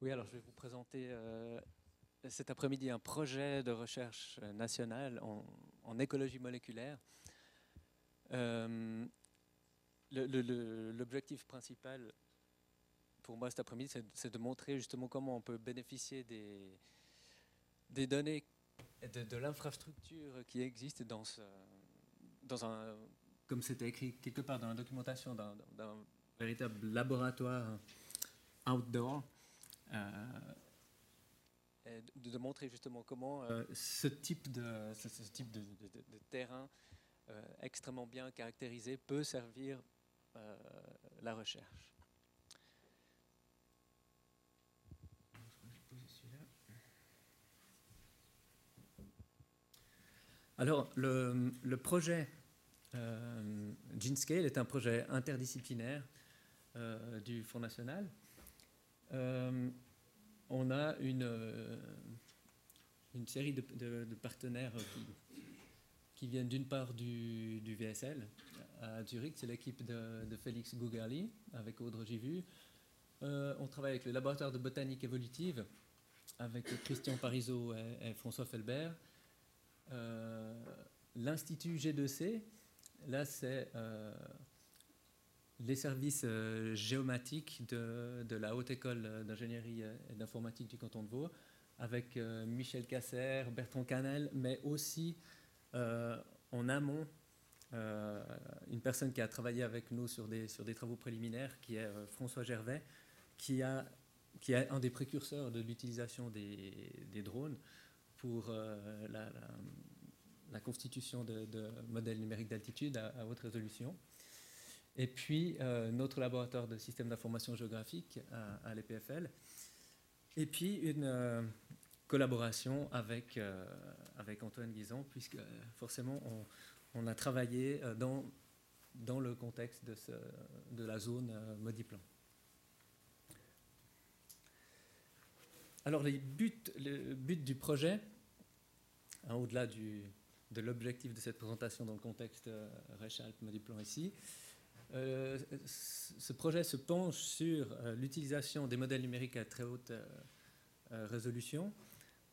Oui, alors je vais vous présenter euh, cet après-midi un projet de recherche nationale en, écologie moléculaire. Euh, l'objectif principal pour moi cet après-midi, c'est de montrer justement comment on peut bénéficier des, des données et de, l'infrastructure qui existe dans, ce, dans un, comme c'était écrit quelque part dans la documentation, d'un véritable laboratoire outdoor. Euh, de, de, montrer justement comment euh, ce type de, ce, type de, terrain euh, extrêmement bien caractérisé peut servir la recherche. Alors, le, le projet euh, GeneScale est un projet interdisciplinaire du Fonds national on a une, euh, une série de, partenaires qui, viennent d'une part du, VSL à Zurich, c'est l'équipe de, Félix Gougarli avec Audre Givu. Euh, on travaille avec le laboratoire de botanique évolutive avec Christian Parizeau et, François Felbert. Euh, L'Institut G2C, là c'est les services euh, géomatiques de, la Haute École d'ingénierie et d'informatique du canton de Vaud, avec euh, Michel Casser, Bertrand Canel, mais aussi euh, en amont une personne qui a travaillé avec nous sur des, sur des travaux préliminaires, qui est François Gervais, qui, a, qui est un des précurseurs de l'utilisation des, drones pour la, la, constitution de, modèles numériques d'altitude à haute résolution. Et puis, euh, notre laboratoire de système d'information géographique à, l'EPFL. Et puis, une euh, collaboration avec, euh, avec Antoine Guizon, puisque forcément, on, a travaillé dans, dans le contexte de, de la zone Modiplan. Alors, les buts, le but du projet, hein, au-delà de l'objectif de cette présentation dans le contexte Réchalp-Modiplan ici, euh, ce projet se penche sur euh, l'utilisation des modèles numériques à très haute euh, résolution.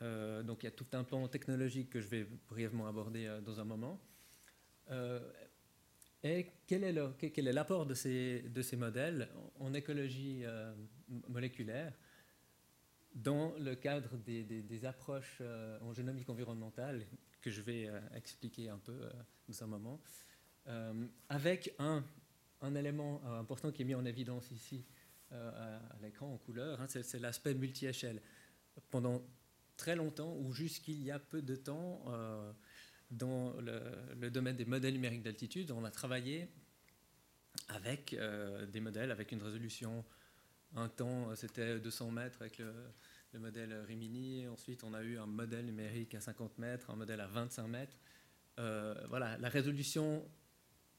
donc il y a tout un plan technologique que je vais brièvement aborder dans un moment. et quel est l'apport de ces, modèles en écologie moléculaire dans le cadre des, approches en génomique environnementale que je vais expliquer un peu dans un moment, avec un un élément euh, important qui est mis en évidence ici euh, à, l'écran en couleur, hein, c'est l'aspect multi-échelle. Pendant très longtemps, ou jusqu'il y a peu de temps, euh, dans le, domaine des modèles numériques d'altitude, on a travaillé avec des modèles avec une résolution. Un temps, c'était 200 mètres avec le, le, modèle Rimini. Ensuite, on a eu un modèle numérique à 50 mètres, un modèle à 25 mètres. voilà, la résolution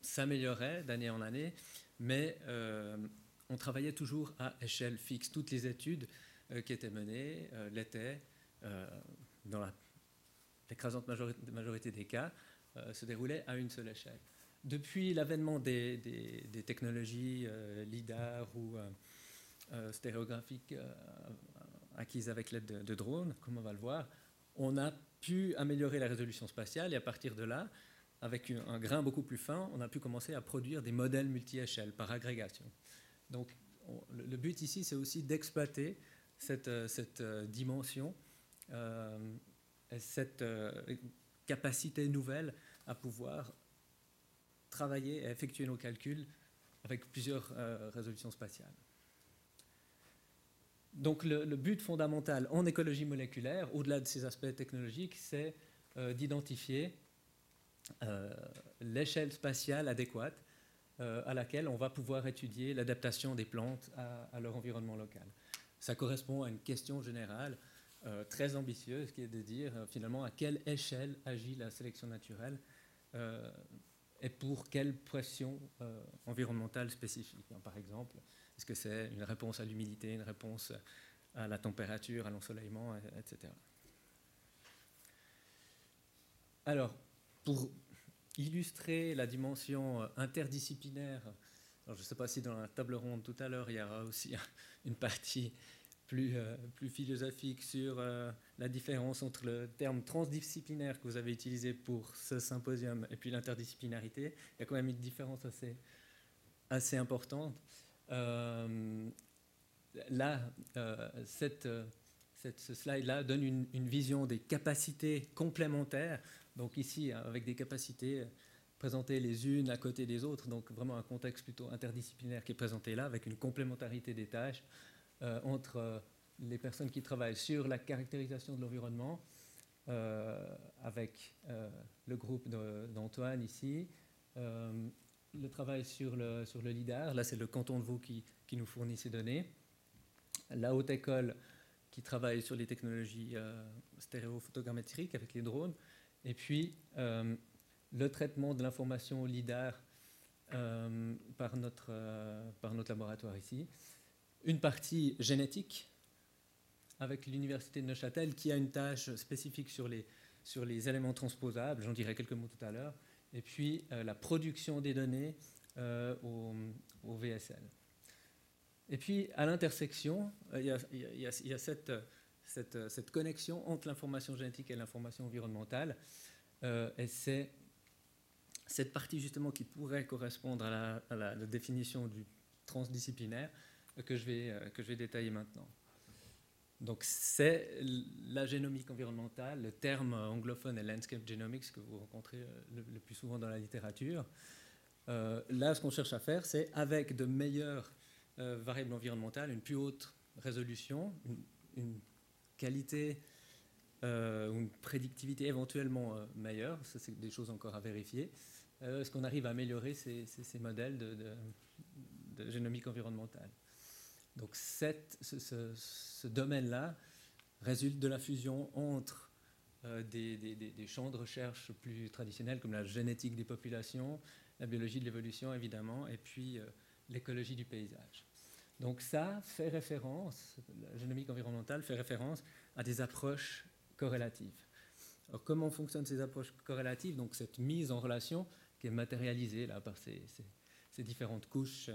s'améliorait d'année en année, mais euh, on travaillait toujours à échelle fixe. Toutes les études euh, qui étaient menées euh, l'étaient, dans l'écrasante majorité, des cas, se déroulaient à une seule échelle. Depuis l'avènement des, technologies LIDAR ou stéréographiques acquises avec l'aide de, de, drones, comme on va le voir, on a pu améliorer la résolution spatiale et à partir de là, avec un grain beaucoup plus fin, on a pu commencer à produire des modèles multi-échelles par agrégation. Donc le but ici, c'est aussi d'exploiter cette, euh, euh, dimension, euh, cette capacité nouvelle à pouvoir travailler et effectuer nos calculs avec plusieurs résolutions spatiales. Donc le, but fondamental en écologie moléculaire, au-delà de ces aspects technologiques, c'est d'identifier l'échelle spatiale adéquate euh, à laquelle on va pouvoir étudier l'adaptation des plantes à, leur environnement local. Ça correspond à une question générale euh, très ambitieuse qui est de dire finalement à quelle échelle agit la sélection naturelle et pour quelle pression environnementale spécifique. Par exemple, est-ce que c'est une réponse à l'humidité, une réponse à la température, à l'ensoleillement, etc. Alors, pour illustrer la dimension euh, interdisciplinaire, je ne sais pas si dans la table ronde tout à l'heure, il y aura aussi une partie plus, plus philosophique sur la différence entre le terme transdisciplinaire que vous avez utilisé pour ce symposium et puis l'interdisciplinarité. Il y a quand même une différence assez, assez importante. là, cette ce slide-là donne une, vision des capacités complémentaires. Donc ici, avec des capacités présentées les unes à côté des autres, donc vraiment un contexte plutôt interdisciplinaire qui est présenté là, avec une complémentarité des tâches euh, entre euh, les personnes qui travaillent sur la caractérisation de l'environnement, euh, avec le groupe d'Antoine ici, le travail sur le, LIDAR, là c'est le canton de Vaud qui, qui nous fournit ces données, la haute école qui travaille sur les technologies euh, stéréophotogrammétriques avec les drones, et puis euh, le traitement de l'information LIDAR euh, par, notre, par notre laboratoire ici. Une partie génétique avec l'Université de Neuchâtel qui a une tâche spécifique sur les, sur les éléments transposables, j'en dirai quelques mots tout à l'heure, et puis la production des données au VSL. Et puis, à l'intersection, il y a, cette, cette, connexion entre l'information génétique et l'information environnementale. Euh, et c'est cette partie justement qui pourrait correspondre à la, définition du transdisciplinaire que je vais, euh, que je vais détailler maintenant. Donc c'est la génomique environnementale, le terme anglophone est landscape genomics que vous rencontrez euh, le, plus souvent dans la littérature. là, ce qu'on cherche à faire, c'est avec de meilleurs euh, variable environnementale, une plus haute résolution, une, qualité euh, ou une prédictivité éventuellement euh, meilleure, ça c'est des choses encore à vérifier. Est-ce qu'on arrive à améliorer ces, modèles de, génomique environnementale Donc ce, domaine-là résulte de la fusion entre des, des, champs de recherche plus traditionnels comme la génétique des populations, la biologie de l'évolution évidemment, et puis l'écologie du paysage. Donc ça fait référence, la génomique environnementale fait référence à des approches corrélatives. Alors comment fonctionnent ces approches corrélatives? Donc cette mise en relation qui est matérialisée là par ces, différentes couches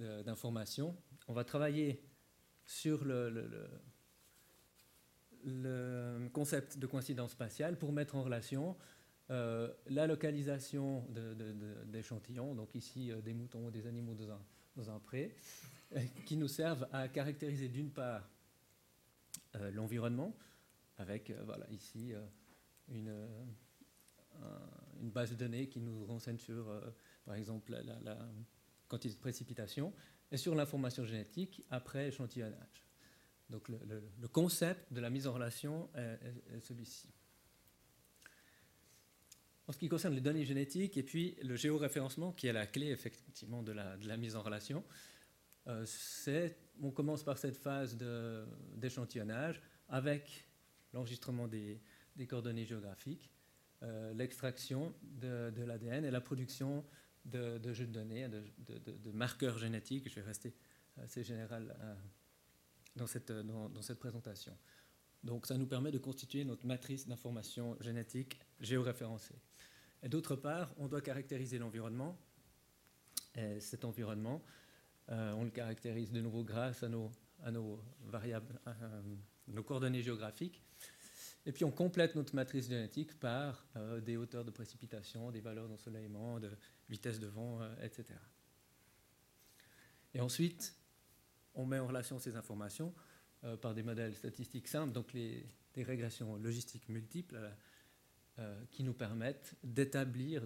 euh, d'informations. On va travailler sur le, concept de coïncidence spatiale pour mettre en relation euh, la localisation d'échantillons, donc ici euh, des moutons ou des animaux dans un, dans un pré, euh, qui nous servent à caractériser d'une part euh, l'environnement, avec euh, voilà, ici une, une, base de données qui nous renseigne sur, par exemple, la, quantité de précipitation, et sur l'information génétique après échantillonnage. Donc le, concept de la mise en relation est, celui-ci. En ce qui concerne les données génétiques et puis le géoréférencement, qui est la clé effectivement de la, mise en relation, euh, on commence par cette phase d'échantillonnage avec l'enregistrement des, coordonnées géographiques, euh, l'extraction de, l'ADN et la production de, jeux de données, de, marqueurs génétiques. Je vais rester assez général euh, dans, cette, dans, cette présentation. Donc ça nous permet de constituer notre matrice d'information génétique géoréférencée. D'autre part, on doit caractériser l'environnement. Et cet environnement, euh, on le caractérise de nouveau grâce à nos, variables, nos coordonnées géographiques. Et puis on complète notre matrice génétique par euh, des hauteurs de précipitation, des valeurs d'ensoleillement, de vitesse de vent, euh, etc. Et ensuite, on met en relation ces informations par des modèles statistiques simples, donc des régressions logistiques multiples qui nous permettent d'établir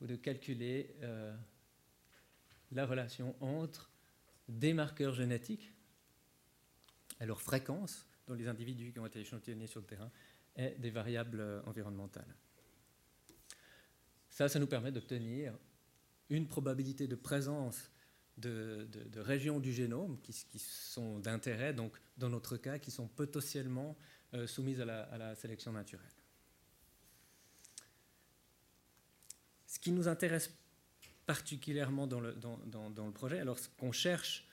ou de calculer la relation entre des marqueurs génétiques et leur fréquence dans les individus qui ont été échantillonnés sur le terrain et des variables environnementales. Ça, ça nous permet d'obtenir une probabilité de présence de, régions du génome qui, sont d'intérêt, donc dans notre cas, qui sont potentiellement euh, soumises à la sélection naturelle. Ce qui nous intéresse particulièrement dans le, projet. Alors, ce qu'on cherche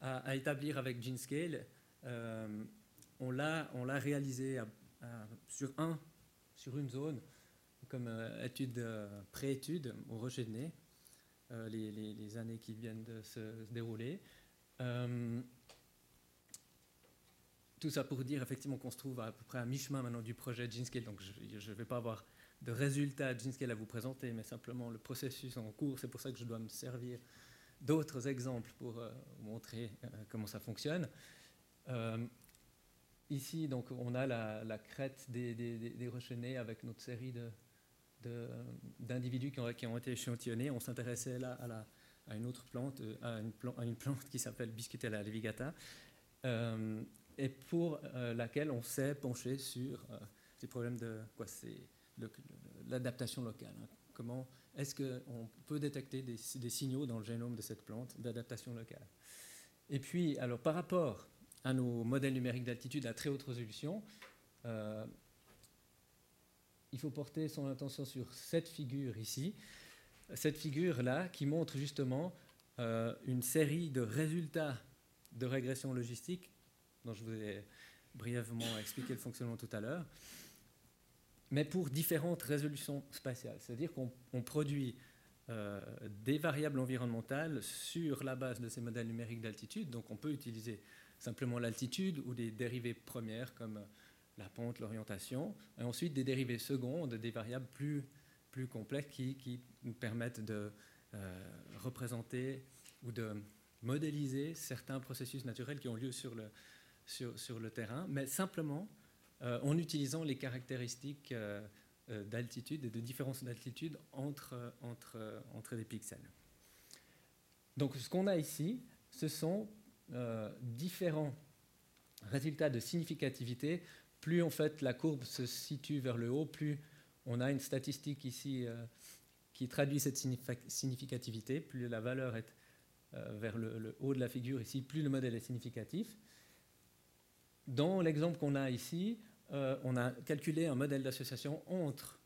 à, établir avec GeneScale, euh, on l'a réalisé sur, un, sur une zone, comme euh, étude euh, pré-étude au rocher de nez, les, années qui viennent de se, dérouler. tout ça pour dire effectivement qu'on se trouve à, peu près à mi-chemin maintenant du projet GeneScale, donc je ne vais pas avoir de résultats GeneScale à vous présenter, mais simplement le processus en cours, c'est pour ça que je dois me servir d'autres exemples pour euh, vous montrer euh, comment ça fonctionne. Euh, ici, donc, on a la, crête des, des, avec notre série d'individus qui, ont été échantillonnés. On s'intéressait là à, à, une autre plante, à une, à plante qui s'appelle Biscutella levigata, et pour laquelle on s'est penché sur ces problèmes de quoi c'est l'adaptation locale. Hein. Comment est-ce qu'on peut détecter des, signaux dans le génome de cette plante d'adaptation locale? Et puis, alors par rapport à nos modèles numériques d'altitude à très haute résolution, euh, il faut porter son attention sur cette figure ici, cette figure-là qui montre justement euh, une série de résultats de régression logistique dont je vous ai brièvement expliqué le fonctionnement tout à l'heure mais pour différentes résolutions spatiales. C'est-à-dire qu'on produit euh, des variables environnementales sur la base de ces modèles numériques d'altitude. Donc on peut utiliser simplement l'altitude ou des dérivées premières comme la pente, l'orientation, et ensuite des dérivées secondes, des variables plus, plus complexes qui, nous permettent de euh, représenter ou de modéliser certains processus naturels qui ont lieu sur le, sur, sur le terrain, mais simplement euh, en utilisant les caractéristiques euh, euh, d'altitude et de différence d'altitude entre, entre, entre les pixels. Donc ce qu'on a ici, ce sont différents résultats de significativité. Plus en fait la courbe se situe vers le haut, plus on a une statistique ici qui traduit cette significativité, plus la valeur est vers le, le, haut de la figure ici, plus le modèle est significatif. Dans l'exemple qu'on a ici, euh, on a calculé un modèle d'association entre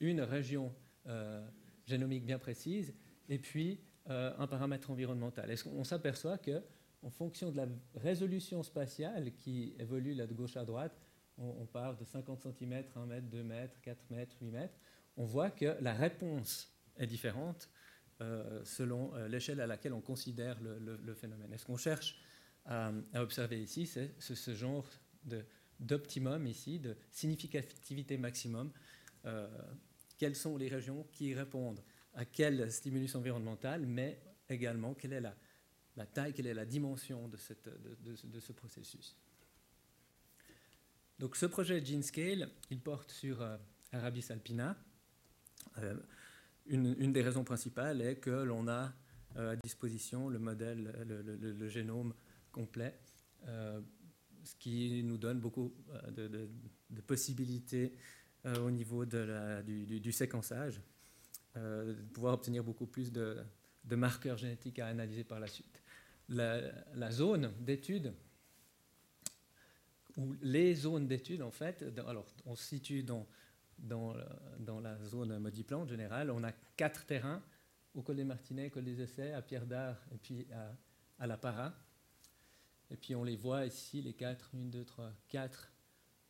une région euh, génomique bien précise et puis euh, un paramètre environnemental. Est-ce qu'on s'aperçoit que, en fonction de la résolution spatiale qui évolue là de gauche à droite, on, part de 50 cm, 1 mètre, 2 mètres, 4 mètres, 8 mètres, on voit que la réponse est différente selon l'échelle à laquelle on considère le, phénomène. Est-ce qu'on cherche à, observer ici C'est ce genre de d'optimum ici, de significativité maximum. Euh, quelles sont les régions qui répondent à quel stimulus environnemental, mais également quelle est la, taille, quelle est la dimension de, ce processus? Donc ce projet GeneScale, il porte sur euh, Arabis alpina. Euh, une, des raisons principales est que l'on a à disposition le modèle, le, génome complet ce qui nous donne beaucoup euh, de, possibilités euh, au niveau du, séquençage, euh, de pouvoir obtenir beaucoup plus de, marqueurs génétiques à analyser par la suite. La, zone d'étude, ou les zones d'étude, en fait, alors on se situe dans, dans, la zone Modiplan en général, on a quatre terrains au col des Martinets, col des Essais, à Pierre d'Art et puis à, à la Para. Et puis on les voit ici, les quatre, une, deux, trois, quatre,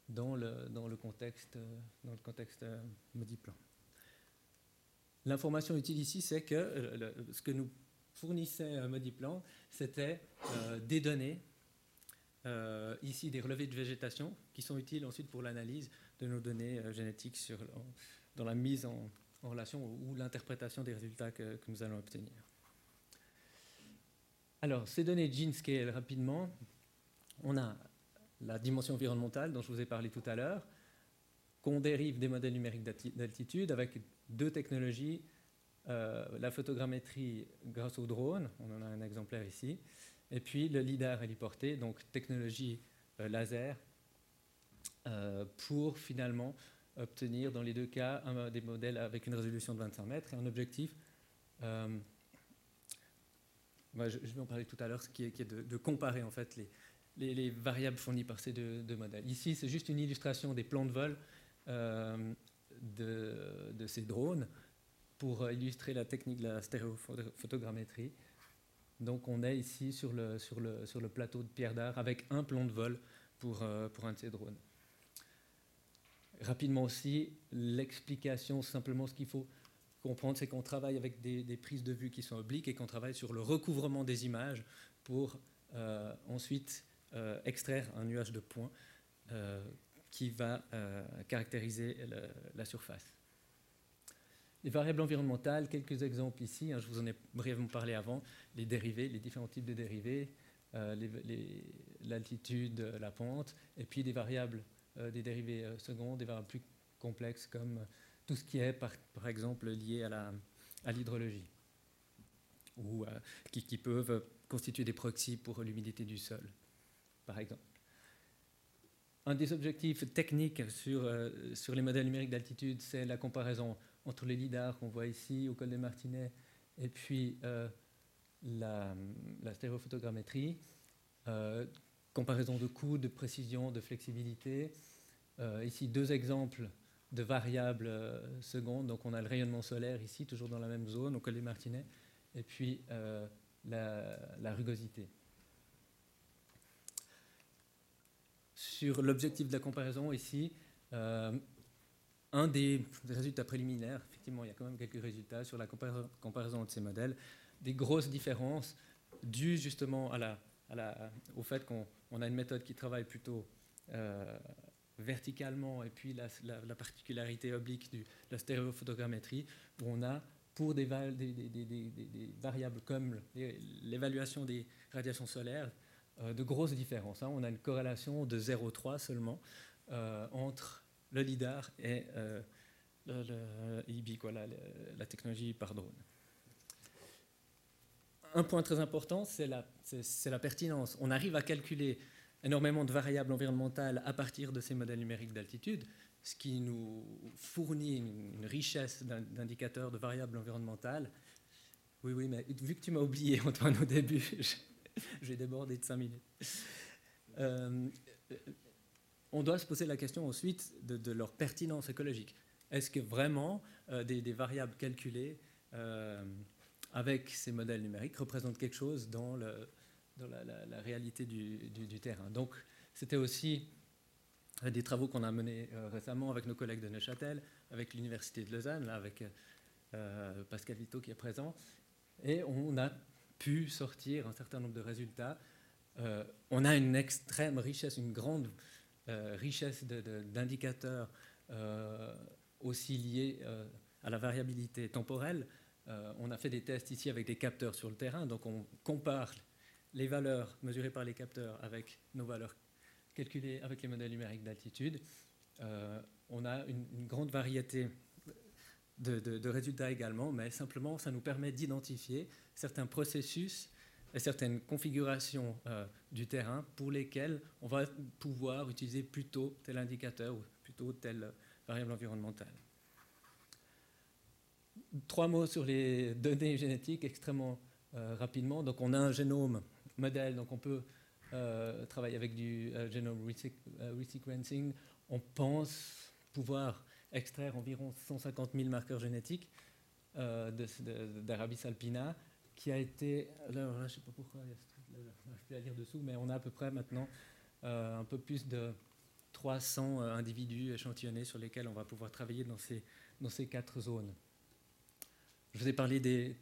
dans le, dans le contexte, dans le contexte euh, Modiplan. L'information utile ici, c'est que euh, ce que nous fournissait euh, Modiplan, c'était des données, ici des relevés de végétation, qui sont utiles ensuite pour l'analyse de nos données génétiques dans la mise en, relation ou, l'interprétation des résultats que nous allons obtenir. Alors, ces données GeneScale, rapidement, on a la dimension environnementale dont je vous ai parlé tout à l'heure, qu'on dérive des modèles numériques d'altitude avec deux technologies, euh, la photogrammétrie grâce au drone, on en a un exemplaire ici, et puis le LIDAR héliporté, donc technologie euh, laser, euh, pour finalement obtenir dans les deux cas des modèles avec une résolution de 25 mètres et un objectif je, vais en parler tout à l'heure, ce qui est, de, comparer en fait les, variables fournies par ces deux, modèles. Ici, c'est juste une illustration des plans de vol euh, de, ces drones pour illustrer la technique de la stéréophotogrammétrie. Donc on est ici sur le, plateau de Pierre d'Art avec un plan de vol pour, euh, pour un de ces drones. Rapidement aussi, l'explication, simplement ce qu'il faut comprendre, c'est qu'on travaille avec des, prises de vue qui sont obliques et qu'on travaille sur le recouvrement des images pour euh, ensuite extraire un nuage de points qui va caractériser la surface. Les variables environnementales, quelques exemples ici, hein, je vous en ai brièvement parlé avant, les dérivés, les différents types de dérivés, euh, l'altitude, la pente, et puis des variables, euh, des dérivés euh, secondes, des variables plus complexes comme tout ce qui est par, exemple lié à l'hydrologie, ou qui, qui, peuvent constituer des proxys pour l'humidité du sol, par exemple. Un des objectifs techniques sur, sur les modèles numériques d'altitude, c'est la comparaison entre les lidars qu'on voit ici au col des Martinets et puis euh, la, stéréophotogrammétrie, euh, comparaison de coûts, de précision, de flexibilité. Euh, ici, deux exemples de variables secondes. Donc, on a le rayonnement solaire ici, toujours dans la même zone, au col des Martinets, et puis la, la, rugosité. Sur l'objectif de la comparaison ici, un des résultats préliminaires, effectivement, il y a quand même quelques résultats sur la comparaison, de ces modèles, des grosses différences dues justement au fait qu'on a une méthode qui travaille plutôt euh, verticalement et puis la, particularité oblique de la stéréophotogrammétrie, où on a pour des, variables comme l'évaluation des radiations solaires, euh, de grosses différences. Hein. On a une corrélation de 0,3 seulement euh, entre le LIDAR et euh, le, la, technologie par drone. Un point très important, c'est la, pertinence. On arrive à calculer énormément de variables environnementales à partir de ces modèles numériques d'altitude, ce qui nous fournit une, richesse d'indicateurs de variables environnementales. Oui, oui, mais vu que tu m'as oublié, Antoine, au début, j'ai débordé de 5 minutes. Euh, on doit se poser la question ensuite de, leur pertinence écologique. Est-ce que vraiment euh, des, variables calculées euh, avec ces modèles numériques représentent quelque chose dans, la, réalité du, terrain Donc, c'était aussi euh, des travaux qu'on a menés récemment avec nos collègues de Neuchâtel, avec l'Université de Lausanne, avec Pascal Vito qui est présent, et on a pu sortir un certain nombre de résultats. on a une extrême richesse, une grande euh, richesse d'indicateurs euh, aussi liés euh, à la variabilité temporelle. on a fait des tests ici avec des capteurs sur le terrain, donc on compare les valeurs mesurées par les capteurs avec nos valeurs calculées avec les modèles numériques d'altitude. on a une, grande variété de, résultats également, mais simplement ça nous permet d'identifier certains processus certaines configurations euh, du terrain pour lesquelles on va pouvoir utiliser plutôt tel indicateur ou plutôt telle variable environnementale. Trois mots sur les données génétiques extrêmement euh, rapidement. Donc on a un génome modèle, donc on peut euh, travailler avec du génome resequencing. On pense pouvoir extraire environ 150 000 marqueurs génétiques d'Arabis alpina qui a été, alors je ne sais pas pourquoi, je ne peux à lire dessous, mais on a à peu près maintenant euh, un peu plus de 300 euh, individus échantillonnés sur lesquels on va pouvoir travailler dans ces, dans ces quatre zones. Je vous ai parlé des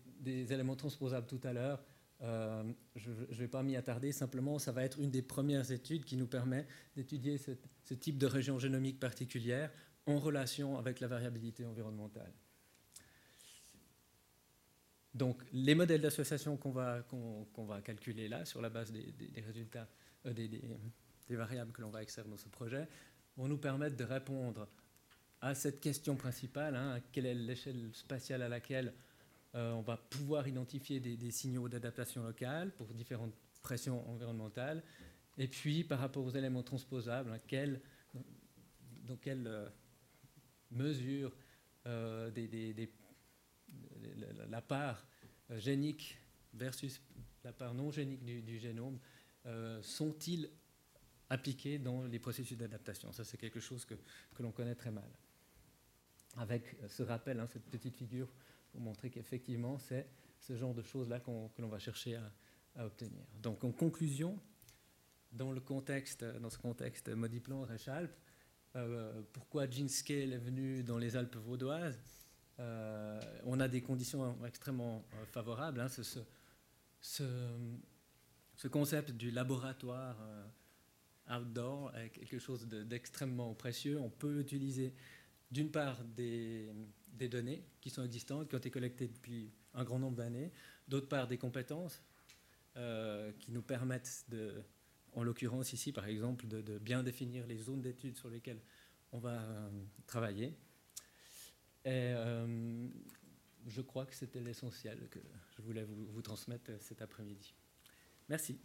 éléments transposables tout à l'heure. Euh, je ne vais pas m'y attarder, simplement, ça va être une des premières études qui nous permet d'étudier ce, type de région génomique particulière en relation avec la variabilité environnementale. Donc les modèles d'association qu'on va, qu'on, va calculer là, sur la base des, résultats, euh, des, variables que l'on va extraire dans ce projet, vont nous permettre de répondre à cette question principale, hein, quelle est l'échelle spatiale à laquelle euh, on va pouvoir identifier des, signaux d'adaptation locale pour différentes pressions environnementales, et puis par rapport aux éléments transposables, hein, dans quelle euh, mesure des, la part euh, génique versus la part non génique du, génome euh, sont-ils appliqués dans les processus d'adaptation? Ça, c'est quelque chose que, que l'on connaît très mal. Avec ce rappel, hein, cette petite figure, pour montrer qu'effectivement, c'est ce genre de choses-là que l'on va chercher à, obtenir. Donc, en conclusion, dans, le contexte, dans ce contexte Modiplan, Réchalp, euh, pourquoi Gene Scale est venu dans les Alpes vaudoises euh, on a des conditions extrêmement euh, favorables. Hein. ce, concept du laboratoire outdoor est quelque chose d'extrêmement précieux. On peut utiliser d'une part des, des, données qui sont existantes, qui ont été collectées depuis un grand nombre d'années, d'autre part des compétences euh, qui nous permettent de, en l'occurrence ici par exemple, de, bien définir les zones d'études sur lesquelles on va euh, travailler. Et euh, je crois que c'était l'essentiel que je voulais vous, vous transmettre cet après-midi. Merci.